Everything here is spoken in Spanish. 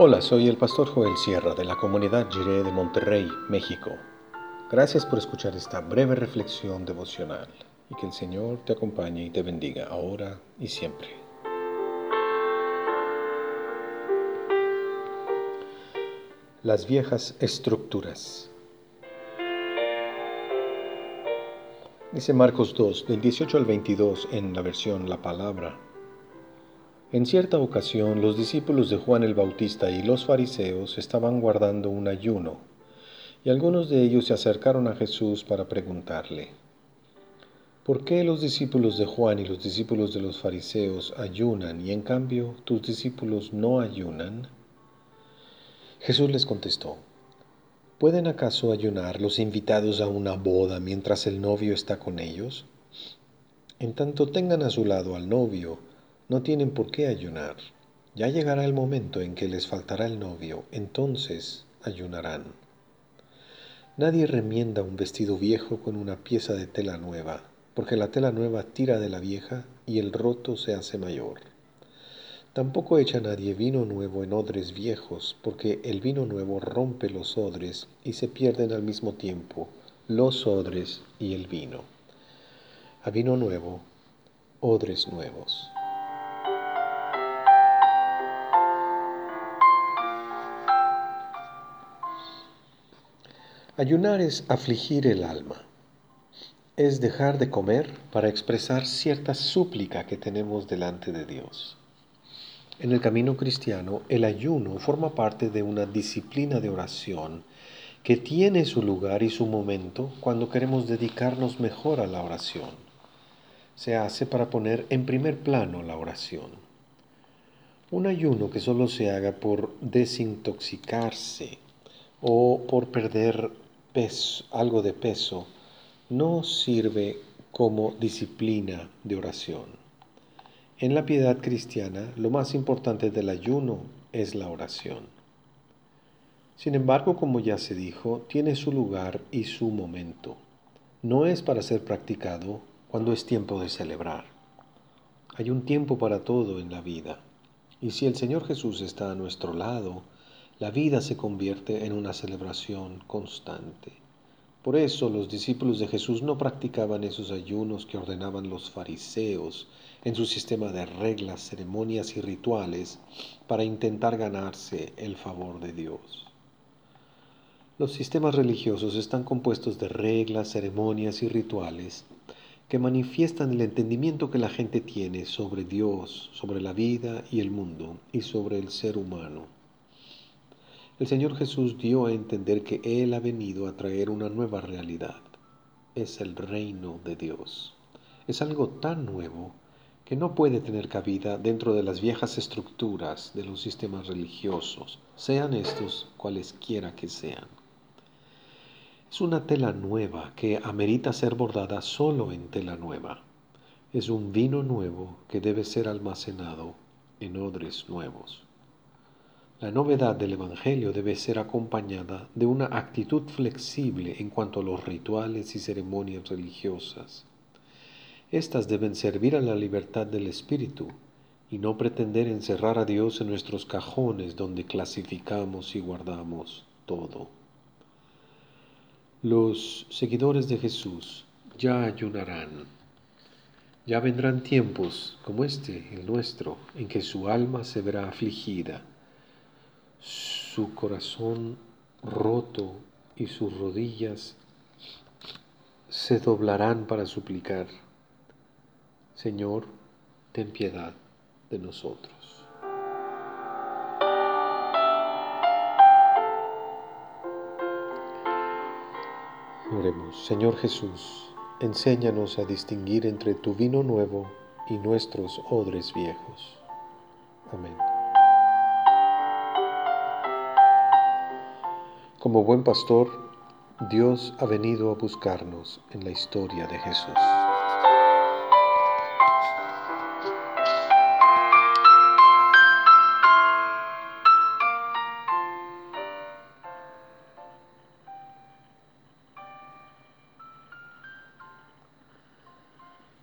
Hola, soy el pastor Joel Sierra de la comunidad Jiré de Monterrey, México. Gracias por escuchar esta breve reflexión devocional y que el Señor te acompañe y te bendiga ahora y siempre. Las viejas estructuras. Dice Marcos 2, del 18 al 22 en la versión La Palabra. En cierta ocasión los discípulos de Juan el Bautista y los fariseos estaban guardando un ayuno, y algunos de ellos se acercaron a Jesús para preguntarle, ¿por qué los discípulos de Juan y los discípulos de los fariseos ayunan y en cambio tus discípulos no ayunan? Jesús les contestó, ¿pueden acaso ayunar los invitados a una boda mientras el novio está con ellos? En tanto tengan a su lado al novio, no tienen por qué ayunar. Ya llegará el momento en que les faltará el novio, entonces ayunarán. Nadie remienda un vestido viejo con una pieza de tela nueva, porque la tela nueva tira de la vieja y el roto se hace mayor. Tampoco echa nadie vino nuevo en odres viejos, porque el vino nuevo rompe los odres y se pierden al mismo tiempo los odres y el vino. A vino nuevo, odres nuevos. Ayunar es afligir el alma, es dejar de comer para expresar cierta súplica que tenemos delante de Dios. En el camino cristiano, el ayuno forma parte de una disciplina de oración que tiene su lugar y su momento cuando queremos dedicarnos mejor a la oración. Se hace para poner en primer plano la oración. Un ayuno que solo se haga por desintoxicarse o por perder algo de peso, no sirve como disciplina de oración. En la piedad cristiana, lo más importante del ayuno es la oración. Sin embargo, como ya se dijo, tiene su lugar y su momento. No es para ser practicado cuando es tiempo de celebrar. Hay un tiempo para todo en la vida. Y si el Señor Jesús está a nuestro lado, la vida se convierte en una celebración constante. Por eso los discípulos de Jesús no practicaban esos ayunos que ordenaban los fariseos en su sistema de reglas, ceremonias y rituales para intentar ganarse el favor de Dios. Los sistemas religiosos están compuestos de reglas, ceremonias y rituales que manifiestan el entendimiento que la gente tiene sobre Dios, sobre la vida y el mundo y sobre el ser humano. El Señor Jesús dio a entender que Él ha venido a traer una nueva realidad. Es el reino de Dios. Es algo tan nuevo que no puede tener cabida dentro de las viejas estructuras de los sistemas religiosos, sean estos cualesquiera que sean. Es una tela nueva que amerita ser bordada solo en tela nueva. Es un vino nuevo que debe ser almacenado en odres nuevos. La novedad del Evangelio debe ser acompañada de una actitud flexible en cuanto a los rituales y ceremonias religiosas. Estas deben servir a la libertad del espíritu y no pretender encerrar a Dios en nuestros cajones donde clasificamos y guardamos todo. Los seguidores de Jesús ya ayunarán. Ya vendrán tiempos como este, el nuestro, en que su alma se verá afligida su corazón roto y sus rodillas se doblarán para suplicar, Señor, ten piedad de nosotros. Oremos, Señor Jesús, enséñanos a distinguir entre tu vino nuevo y nuestros odres viejos. Amén. Como buen pastor, Dios ha venido a buscarnos en la historia de Jesús.